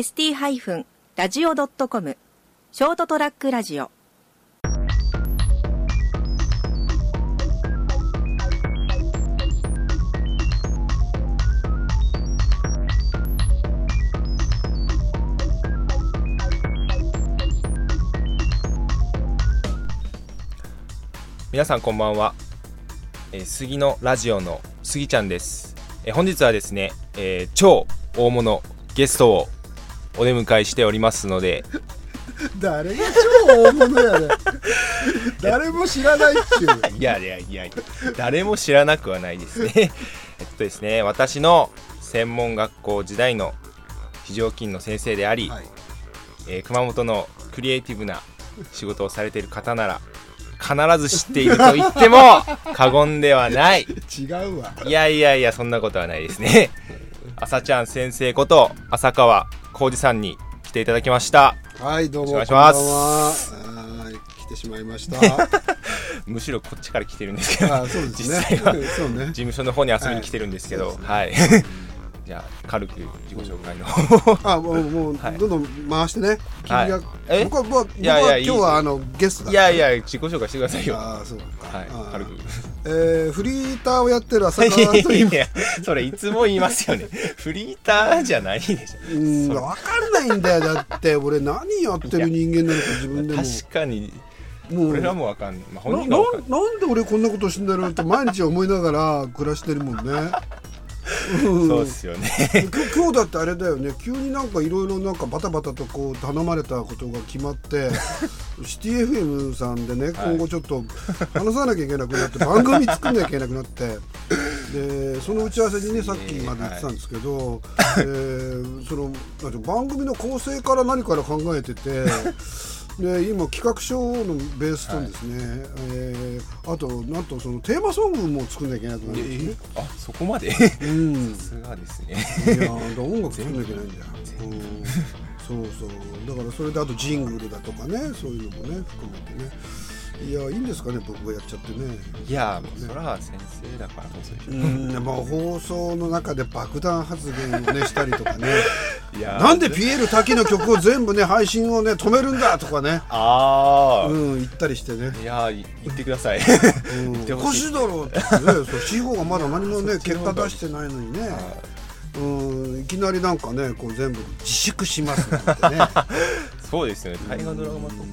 ST-radio.com ショートトラックラジオ。皆さんこんばんは、えー、杉のラジオの杉ちゃんです、えー本日はですね、えー超大物ゲストをお出迎えしておりますので。誰が超大物やね 誰も知らないっちゅう。いやいやいや誰も知らなくはないですね。えっとですね私の専門学校時代の非常勤の先生であり、はい。えー熊本のクリエイティブな仕事をされている方なら必ず知っていると言っても 過言ではない。違うわ。いやいやいやそんなことはないですね。朝ちゃん先生こと浅川浩二さんに来ていただきました。はいどうもお願いします。来てしまいました。むしろこっちから来てるんですけど。あそうですね。実際は ね。務所の方に遊びに来てるんですけど。ははい、じゃあ軽く自己紹介の。方あもう もう、はい。どんどん回してね。君が、はいえ？僕は僕は僕はい今日はあのゲストだいやいや自己紹介してくださいよ。はああそうか、い。ああ軽く。えー、フリーターをやってる浅い川という。やいやそれいつも言いますよね。フリーターじゃないでしょ。うん分かんないんだよ。だって俺何やってる人間なのか自分でも。確かに。もう。俺らもわかんない、まあ、本な人がなんで俺こんなことしてんだろうって毎日思いながら暮らしてるもんね。うん。そうですよね。今日だってあれだよね。急になんかいろいろなんかバタバタとこう頼まれたことが決まって シティ FM さんでね今後ちょっと話さなきゃいけなくなって 番組作んなきゃいけなくなって。でその打ち合わせにねさっきまで言ってたんですけど、えーその番組の構成から何から考えてて。で今企画書のベースとですね、えーあとなんとそのテーマソングも作んなきゃいけなくなるんですね。あそこまで？うん。さすがですね。いや音楽作んなきゃいけないんだよ、うん、そうそう。だからそれであとジングルだとかねそういうのもね含めてねいやいいんですかね僕がやっちゃってね。いやそら先生だからうんまあ放送の中で爆弾発言をねしたりとかね。いやなんでピエール滝の曲を全部ね配信をね止めるんだとかね。ああ、うん言ったりしてね。いやい言ってください。うん。おかしいだろうってね。そう司法がまだ何もね結果出してないのにね。うんいきなりなんかねこう全部自粛しますなんてね。そうですよね。大河ドラマとかの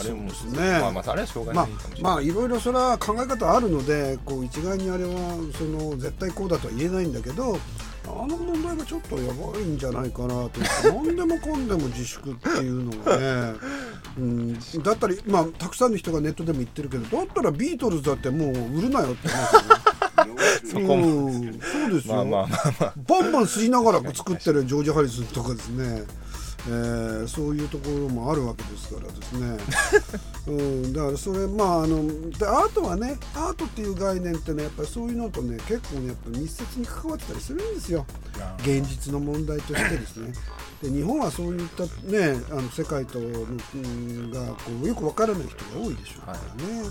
あれもね。まあまああれはしょうがまあない。まあいろいろそれは考え方あるのでこう一概にあれはその絶対こうだとは言えないんだけどあの問題がちょっとやばいんじゃないかなと何でもかんでも自粛っていうのがね、うん、だったりまあたくさんの人がネットでも言ってるけどだったらビートルズだってもう売るなよってよね。そこも。うんそうですよ、まあまあまあまあ。バンバン吸いながら作ってるジョージ・ハリスンとかですね、えーそういうところもあるわけですからですね、うん、だからそれまああのでアートはねアートっていう概念ってねやっぱりそういうのとね結構ねやっぱ密接に関わってたりするんですよ。現実の問題としてですね。で日本はそういったねあの世界との、うん、がこうよくわからない人が多いでしょうからね、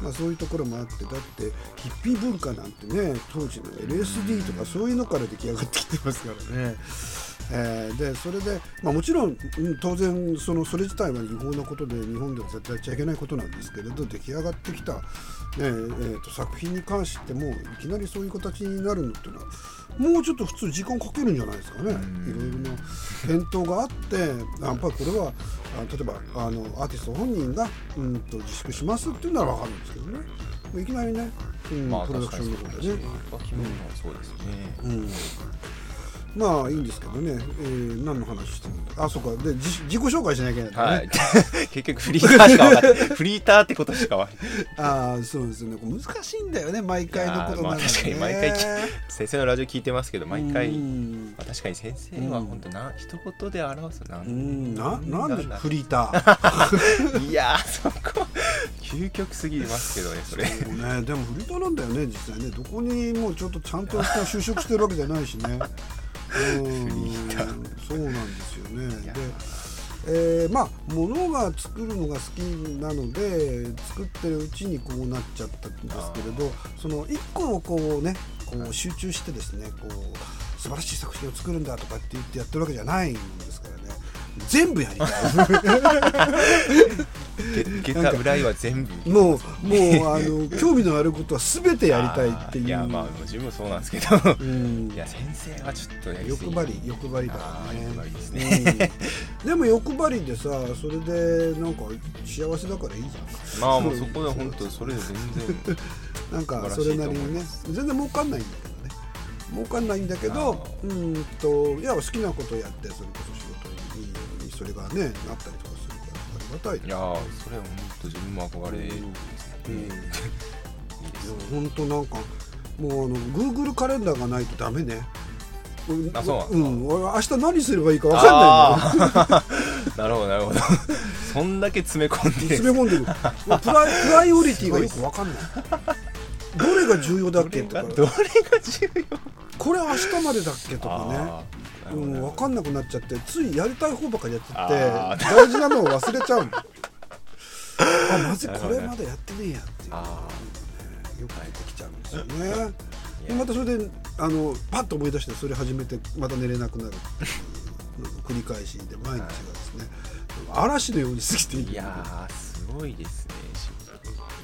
まあ、そういうところもあってだってヒッピー文化なんてね当時の LSD とかそういうのから出来上がってきてますからね。えーでそれで、まあ、もちろんうん当然そのそれ自体は違法なことで日本では絶対やっちゃいけないことなんですけれど出来上がってきた、ねえーと作品に関してもいきなりそういう形になるのっていうのはもうちょっと普通時間かけるんじゃないですかね。いろいろな返答があってやっぱりこれはあ例えばあのアーティスト本人がうんと自粛しますっていうなら分かるんですけどね。いきなりね、うんまあプロダクションの方でね。うですね、うんまあいいんですけどね、えー、何の話してるんだ？あそうか。で自自己紹介しなきゃいけないね、はい。結局フリーターしか分かんない。フリーターってことしか分かんない。ああそうですよね。難しいんだよね。毎回のことなね、まあ確かに毎回き先生のラジオ聞いてますけど毎回、うんまあ、確かに先生は本当な、一言で表すな、うん。ななんでだフリーター？いやーそこ究極すぎますけどねそれ。ね。でもフリーターなんだよね実際ね。どこにもうちょっとちゃんとした就職してるわけじゃないしね。うんそうなんですよね。でえーまあ物が作るのが好きなので作ってるうちにこうなっちゃったんですけれどその一個をこうねこう集中してですねこう素晴らしい作品を作るんだとかって言ってやってるわけじゃないもんですからね全部やりたい。げ 下駄は全部。もうもうあの 興味のあることは全てやりたいっていう。いやまあ自分もそうなんですけど。うん。いや先生はちょっとやりすぎ。欲張り欲張りだあからねー欲張りですね。うん。でも欲張りでさそれでなんか幸せだからいいじゃん。まあもうそこで本当それで全然。なんかそれなりにね。全然儲かんないんだけどね。儲かんないんだけどうー。んといや好きなことやってそれこそねなったりとかするからありがたいいやーそれは本当自分も憧れですね。本当なんかもうあの Google カレンダーがないとダメね。うん。あそうなん明日何すればいいか分かんないなるほどなるほど。そんだけ詰め込んで詰め込んでる。プライプライオリティがよく分かんない。どれが重要だっけとか。どれが重要？これ明日までだっけとかねうん、分かんなくなっちゃってついやりたい方ばっかりやってて大事なのを忘れちゃう。のあまずいこれまだやってねえやっていう。のがねよく出てきちゃうんですよね。でまたそれであのパッと思い出してそれ始めてまた寝れなくなる。繰り返しで毎日がですね。嵐のように過ぎていくいやーすごいですね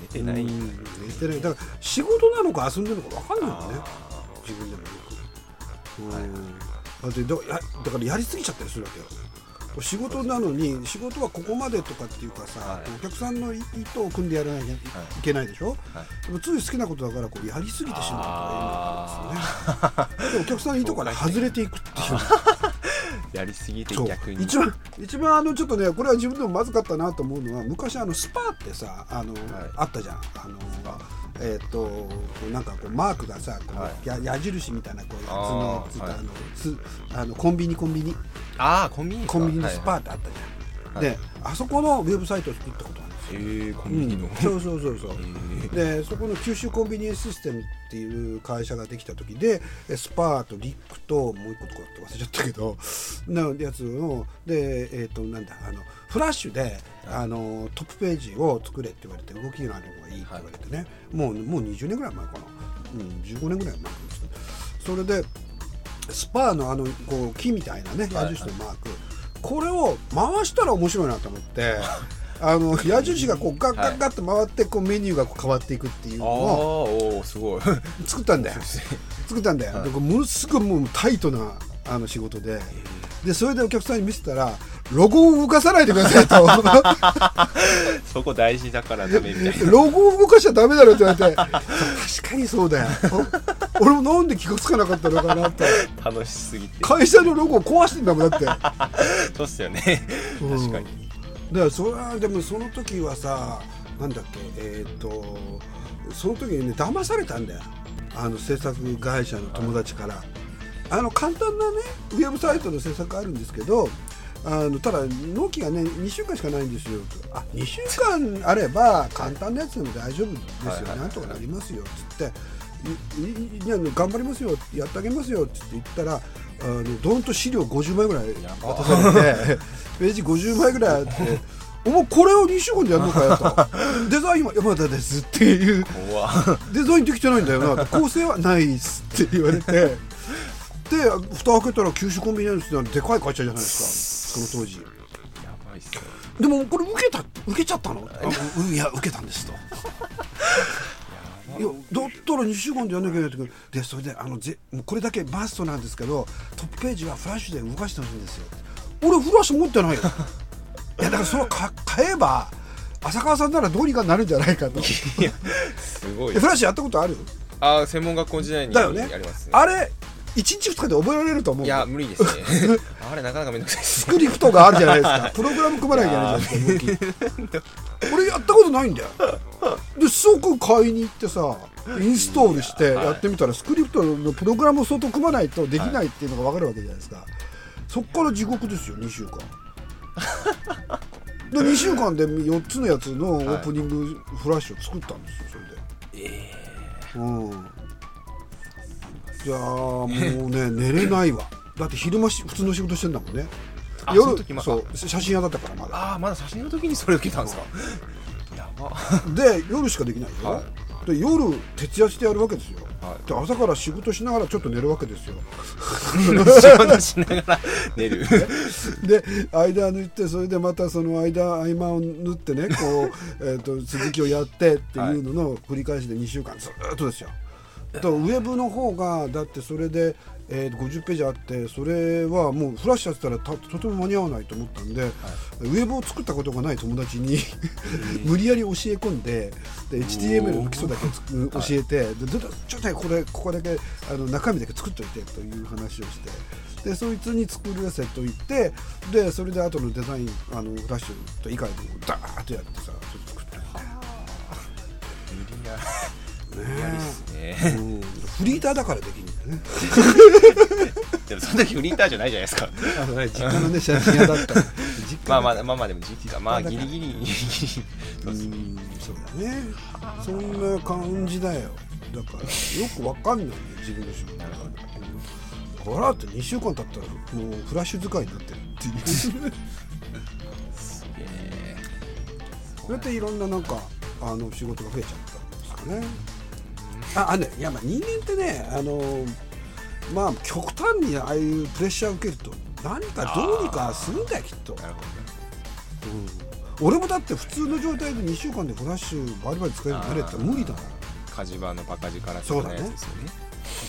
寝てないうん寝てない。だから仕事なのか遊んでるのか分かんないよね。あ自分でもよく、うんだってだやだからやりすぎちゃったりするわけよ。仕事なのに仕事はここまでとかっていうかさ、はい。お客さんの意図を組んでやらなきゃいけないでしょ、はい。でもつい好きなことだからこうやりすぎてしまうとかいいんですよね。でお客さんの意図か。ら外れていくっていう。ー やりすぎて逆に。一番一番あのちょっとねこれは自分でもまずかったなと思うのは昔あのスパってさあの、あったじゃん。あのえっ、とこうなんかこうマークがさこう、はい。や矢印みたいなこうやつのつい。たあのすあのコンビニコンビニ。ああコンビニコンビニのスパはいってあったじゃん、はい。であそこのウェブサイトを作ったことあるんですよ。えー、コンビニの、うん、そうそうそうそう、えでそこの九州コンビニエンスシステムっていう会社ができた時でえスパーとリックともう一個とかって忘れちゃったけどなやつをでえっ、となんだあのフラッシュであのトップページを作れって言われて動きがある方がいいって言われてね、もうもう20年ぐらい前かな、うん、15年ぐらい前それでスパーのあのこう木みたいなね矢印のマーク、これを回したら面白いなと思って あの矢印がこうガッガッガッと回ってこうメニューがこう変わっていくっていうのをおおすごい。作ったんだよ。作ったんだよ、はい。でこれものすごいもうタイトなあの仕事で。でそれでお客さんに見せたらロゴを動かさないでくださいと。そこ大事だからダメみたいな。ロゴを動かしちゃダメだろって言われて確かにそうだよ。お俺もなんで気がつかなかったのかなって。楽しすぎて。会社のロゴを壊してんだもんだって。そうっすよね。うん。確かに。だからそれはでもその時はさなんだっけえっ、とその時にね騙されたんだよ。あの制作会社の友達から。あの簡単なねウェブサイトの制作あるんですけどあのただ納期がね2週間しかないんですよ。とあ2週間あれば簡単なやつでも大丈夫ですよ、はい。はいはいなんとかなりますよ。っつって頑張りますよやってあげますよっつって言ったらあのどんと資料50枚ぐらい渡されて ページ50枚ぐらいあって「お前これを2週間でやるのかよ」と「デザインは山田です」っていう。怖「デザインできてないんだよな」構成はないっす」って言われて。で蓋開けたら九州コンビニエンスってでかい会社じゃないですかその当時。やばいっすよでもこれ受けた受けちゃったの？いや受けたんですと。いやだったら2週間でやんなきゃいけないってでそれであのぜもうこれだけマストなんですけどトップページはフラッシュで動かしてほしいんですよ。俺フラッシュ持ってないよ。いやだからそれをか買えば浅川さんならどうにかなるんじゃないかと。いやすごいえフラッシュやったことある？ああ専門学校時代にだよねやりますね。あれ1日2日で覚えられると思う。いや無理ですね。あれなかなかめんどくさいですスクリプトがあるじゃないですか。プログラム組まないじゃないですか俺 やったことないんだよ。で即買いに行ってさインストールしてやってみたらスクリプトのプログラムを相当組まないとできないっていうのが分かるわけじゃないですか。そっから地獄ですよ2週間。で2週間で4つのやつのオープニングフラッシュを作ったんですよそれで。ええうんいやーもうね寝れないわ。だって昼間し普通の仕事してんだもんね。あそう写真屋だったからまだ。ああまだ写真の時にそれ受けたんですか？やば。で夜しかできないでしょ、はで夜徹夜してやるわけですよ。はい。で朝から仕事しながらちょっと寝るわけですよ。仕事しながら寝る。で間抜いてそれでまたその間合間を縫ってねこう、えー、と続きをやってっていうのの繰り返しで2週間ずっとですよ。とウェブの方がだってそれで、えー、50ページあってそれはもうフラッシュやってたらたとても間に合わないと思ったんで、ウェブを作ったことがない友達に 無理やり教え込んでで HTML の基礎だけ教えてでちょちょっとねこれここだけあの中身だけ作っといてという話をしてでそいつに作らせといてでそれで後のデザインあのフラッシュと以外でもダーッとやってさ作って無理や無理やりっすね。うん。フリーターだからできるんだよね。でもその時フリーターじゃないじゃないですか。あのね実家のね写真屋だった。実家まあまあまあまあでも時期がまあギリギリギリギリ。そうそうだねそんな感じだよ。だからよくわかんないね自分の仕事がほらって2週間経ったらもうフラッシュ使いになってるっていう。すげえそれでいろんななんかあの仕事が増えちゃったんですかねああねいやまあ人間ってねあのまあ極端にああいうプレッシャーを受けると何かどうにかするんだよきっと、なるほうん。俺もだって普通の状態で2週間でフラッシュバリバリ使えるようになれって無理だもん。ど火事場のバカ力的そうだね。なやつですよね。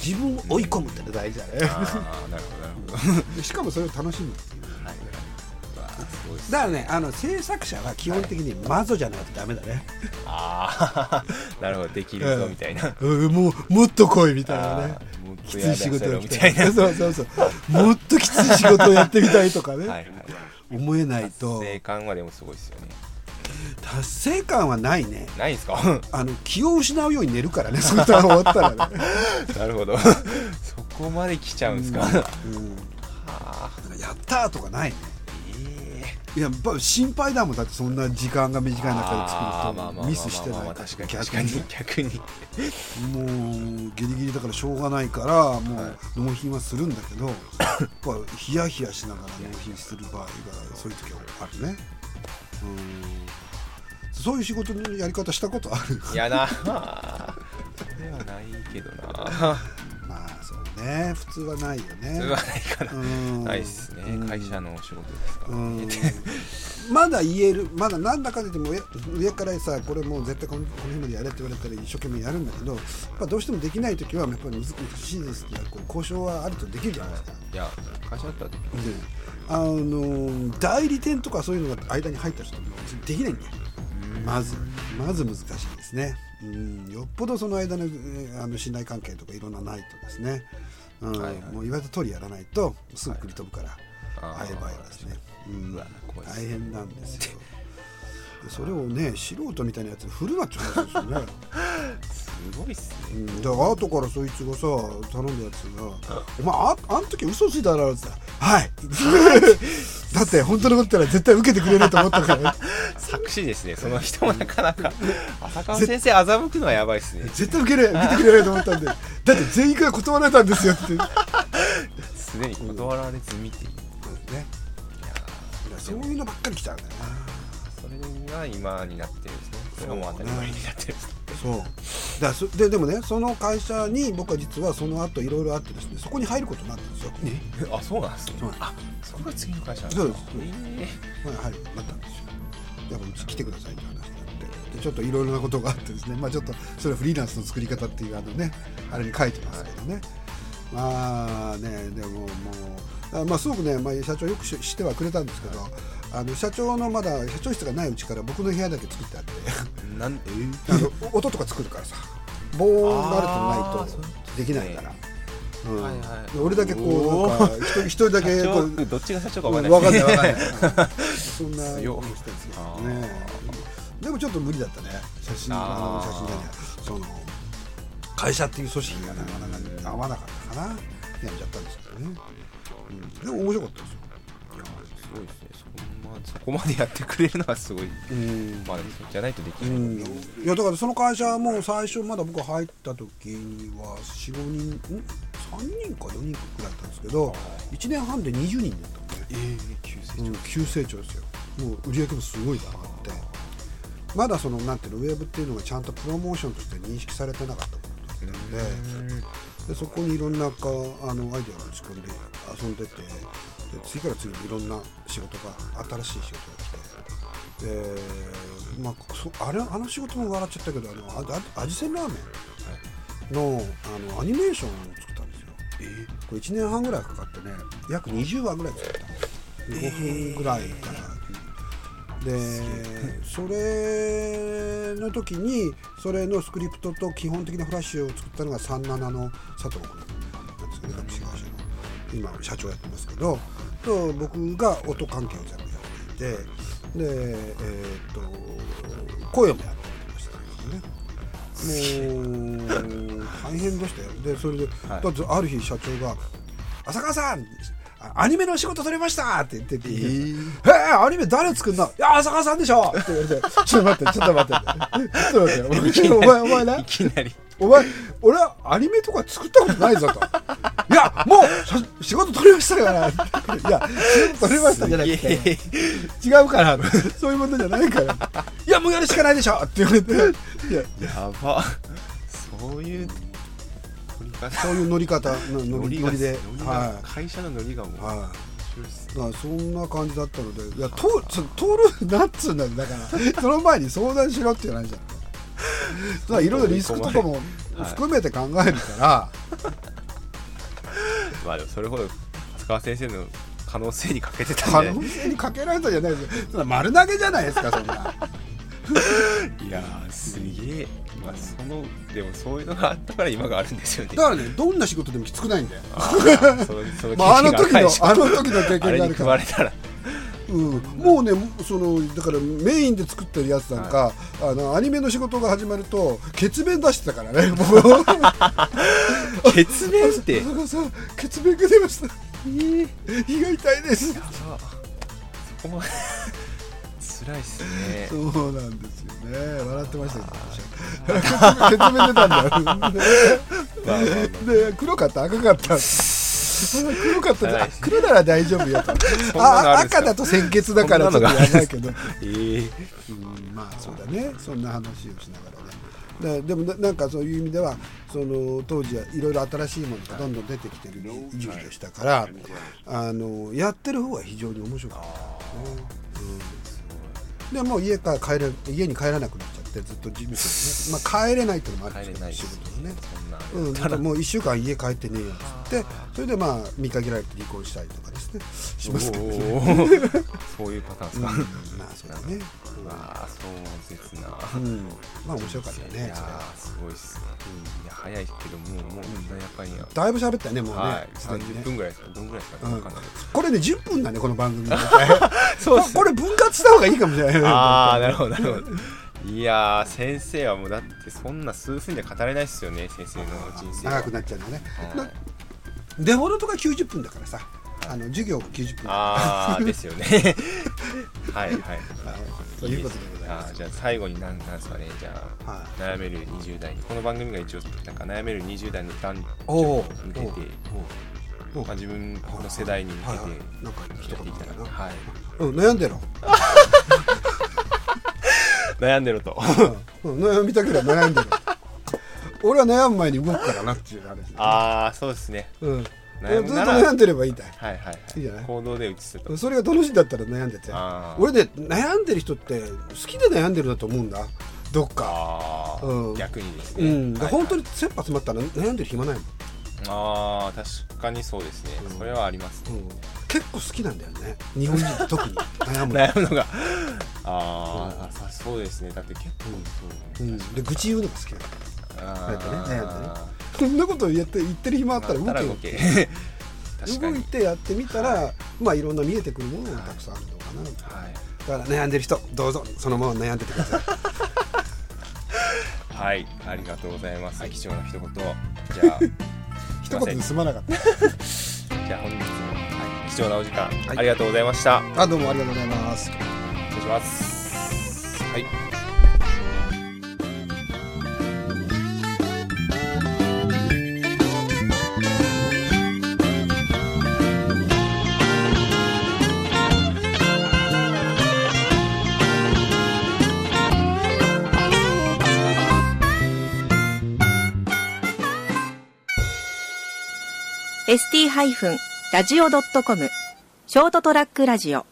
自分を追い込むっての大事だね。ああなるほどなるほど。でしかもそれを楽しむっていうだからねあの制作者は基本的にマゾじゃないとダメだね、ああなるほどできるぞみたいな。うん、もうもっと来いみたいなね。きつい仕事みたいな。そうそうそう。もっときつい仕事をやってみたいとかね、はいはい思えないと。達成感はでもすごいですよね。達成感はないね。ないですか？あの気を失うように寝るからねそれ終わったらね、なるほど。そこまで来ちゃうんですか、うん、ああ。やったーとかないね。えいや心配だもん。だってそんな時間が短い中で作るとミスしてない。確かに確かに逆に。もうギリギリだからしょうがないからもはう納品はするんだけど、やっぱヒヤヒヤしながら納品する場合がそういう時はあるね。うん。そういう仕事のやり方したことある？いやな。まあそれはないけどな。まあそうね。普通はないよね。それはないかなうん。ないっすね。うん。会社のお仕事ですから。うん。ねまだ言える。まだなんだかんだ言っても上上からさこれもう絶対このこの日までやれって言われたら一生懸命やるんだけどやっぱどうしてもできない時はやっぱり難しいですってこう交渉はあるとできるじゃないですか。いや会社だったらできる。であの代理店とかそういうのが間に入った人もできないんだよ。まずまず難しいですねうんよっぽどその間のえーあの信頼関係とかいろんなないとですね、うんはいはい。もう言われた通りやらないとすぐ繰り飛ぶから、あーああいう場合はですね、うん大変なんですよ。でそれをね素人みたいなやつに振るなって話ですよね。す ごいっすね。うん、で後からそいつがさ頼んだやつが「お前ああん時嘘ついただろ」ってさ「はい」だって本当のこと言ったら絶対受けてくれると思ったから 作詞ですね。その人もなかなか。浅川先生欺くのはやばいっすね。絶対受けれ受けてくれないと思ったんで。だって全員から断られたんですよって、ね、すでに断られ済みっていういやそういうのばっかり来ちゃうんだよそれが今になってるんですね。それがもう当たり前になってるんですなそうだからそででもねその会社に僕は実はその後いろいろあってですねそこに入ることになったんですよ、あそうなんですね。そうなんあそれが次の会社なんそうです。えまあ、はい、なったんですよ。やっぱうち来てくださいって話になって、でちょっといろいろなことがあってですね、まあちょっとそれはフリーランスの作り方っていうあのね、あれに書いてますけどね。まあね、でももう、あまあすごくね、まあ社長よくししてはくれたんですけど、あの社長のまだ社長室がないうちから僕の部屋だけ作ってあって、ーなんあの音とか作るからさ、防音があるとないとできないから。うん。はいはい。で俺だけこうなんか一人だけ社こう長どっちが社長かわかんない。わかんないですねわかんない。そんなしてるんですけあどね。でもちょっと無理だったね。写真あ。の写真じゃないその会社っていう組織がなかなか合わなかったかな。やめちゃったんですけどね。うん、でも面白かったですよ。すごいですねそこまでやってくれるのはすごい。うん。まあじゃないとできない、うん、いやだからその会社も最初まだ僕入った時には45人ん？3人か4人くらいだったんですけど1年半で20人になったのねええ急成長、うん、急成長ですよ。もう売り上げもすごい上がって。まだそのなんていうのウェブっていうのがちゃんとプロモーションとして認識されてなかったことってたのででそこにいろんなかあのアイデアを打ち込んで遊んでてで次から次にいろんな仕事が新しい仕事が来てで、まあ、そあれあの仕事も笑っちゃったけどあのああ味仙ラーメンのあのアニメーションを作ったんですよ。これ1年半ぐらいかかってね約20話ぐらい作ったんです5分ぐらいから。でそれの時にそれのスクリプトと基本的なフラッシュを作ったのが37の佐藤君なんですよね株式会社の今社長やってますけどと僕が音関係を全部やっていてでえーっと声もやってましたけどねもう大変でしたよ。でそれで、はい。ある日社長が「浅川さん！あアニメの仕事取れました!」って言ってて「へえアニメ誰作んの？いや浅川さんでしょ!」って言われて「ちょっと待ってちょっと待って」ちょっと待って。お前お前な。いきなり。お前俺はアニメとか作ったことないぞと「いやもうし仕事取りましたから」いや仕事取りましたじゃなくて。違うから。そういうことじゃないから「いやもうやるしかないでしょ!」って言われて。いや。やば。そういうそういう乗り方の乗り乗りで。は会社のノリがもうい。はいだそんな感じだったのでいや通る通るなっつうんだよだから。その前に相談しろって言わないじゃんいろいろリスクとかも含めて考えるから、まあでもそれほど浅川先生の可能性にかけてた可能性にかけられたじゃないですよ丸投げじゃないですかそんな。いやーすげえまあそのでもそういうのがあったから今があるんですよね。だからねどんな仕事でもきつくないんだよ、まあ、あの時のあの時の経験があるから組まれたら。うん、もうねそのだからメインで作ってるやつなんか、あのアニメの仕事が始まると血便出してたからね も。う血便って？血便が出ました。胃が痛いです。そこまで辛いっすね。そうなんですよね。笑ってましたよ。私血便出たんだよで黒かった？赤かった？黒かったはいあ黒なら大丈夫よと。あ赤だと鮮血だからちょっとやばいけど。えー。うんまあそうだね。そんな話をしながらね。ででもななんかそういう意味ではその当時はいろいろ新しいものがどんどん出てきてる時期でしたからあのやってる方は非常に面白かったですね、うん、でもう家から帰れ家に帰らなくなっちゃってずっと事務所にね、まあ、帰れないっていうのもあるんですけど仕事の。ねうん、もう1週間家帰ってねえよっつってそれでまあ見限られて離婚したりとかでしますけどそういうパターンですか、うん。まあそうだね。うわー壮絶なうん。まあ面白かったよいやすごいっすね、いや早いけどもうもうやかんや、だいぶ喋ったよねもうね、はい。すでにね30分ぐらいですかどんぐらいですかね、うん。わかこれね10分だねこの番組。そうこれ分割した方がいいかもしれないああなるほどなるほど。いやー先生はもうだってそんな数分で語れないっすよね先生の人生は長くなっちゃうんだね。はい。デフォルトが90分だからさあの授業が90分ああですよね。は いはい。とい。うことでございます。じゃあ最後に何なんですかねじゃあ。はい。悩める20代この番組が一応なんか悩める20代の男お女おに向けておまあ、自分の世代に向けてはいはい。なんか一やっていきたいな言かはい。うん悩んでろ。悩んでると。うん。悩みたければ悩んでろ。俺は悩む前に動くからなっていう話ああそうですね。うんずっと悩んでればいいんだ。よはいはいはい。いいじゃない？行動で移すと。それが楽しいんだったら悩んでて。俺ね悩んでる人って好きで悩んでるんだと思うんだどっか？ああ、うん。逆にですね、うん、ではい本当に切羽詰まったら悩んでる暇ないもん、ああ確かにそうですね、うん。それはありますうん、結構好きなんだよね。日本人って特に。悩むの、悩むのが。あーあさそうですね。だって結構そう、うん、で愚痴言うのが好きなのあなんかね悩んでねあこんなこと言って言ってる暇あったら動け動け。動いにてやってみたら、まあいろんな見えてくるものがたくさんあるのかな、はい。だから悩んでる人どうぞそのまま悩んでてください。はい、ありがとうございます。貴重な一言。じゃあ、一言で済まなかった。じゃあ本日も、はい、貴重なお時間、ありがとうございました。あどうもありがとうございます。失礼します。はい。ハイフンラジオドットコムショートトラックラジオ。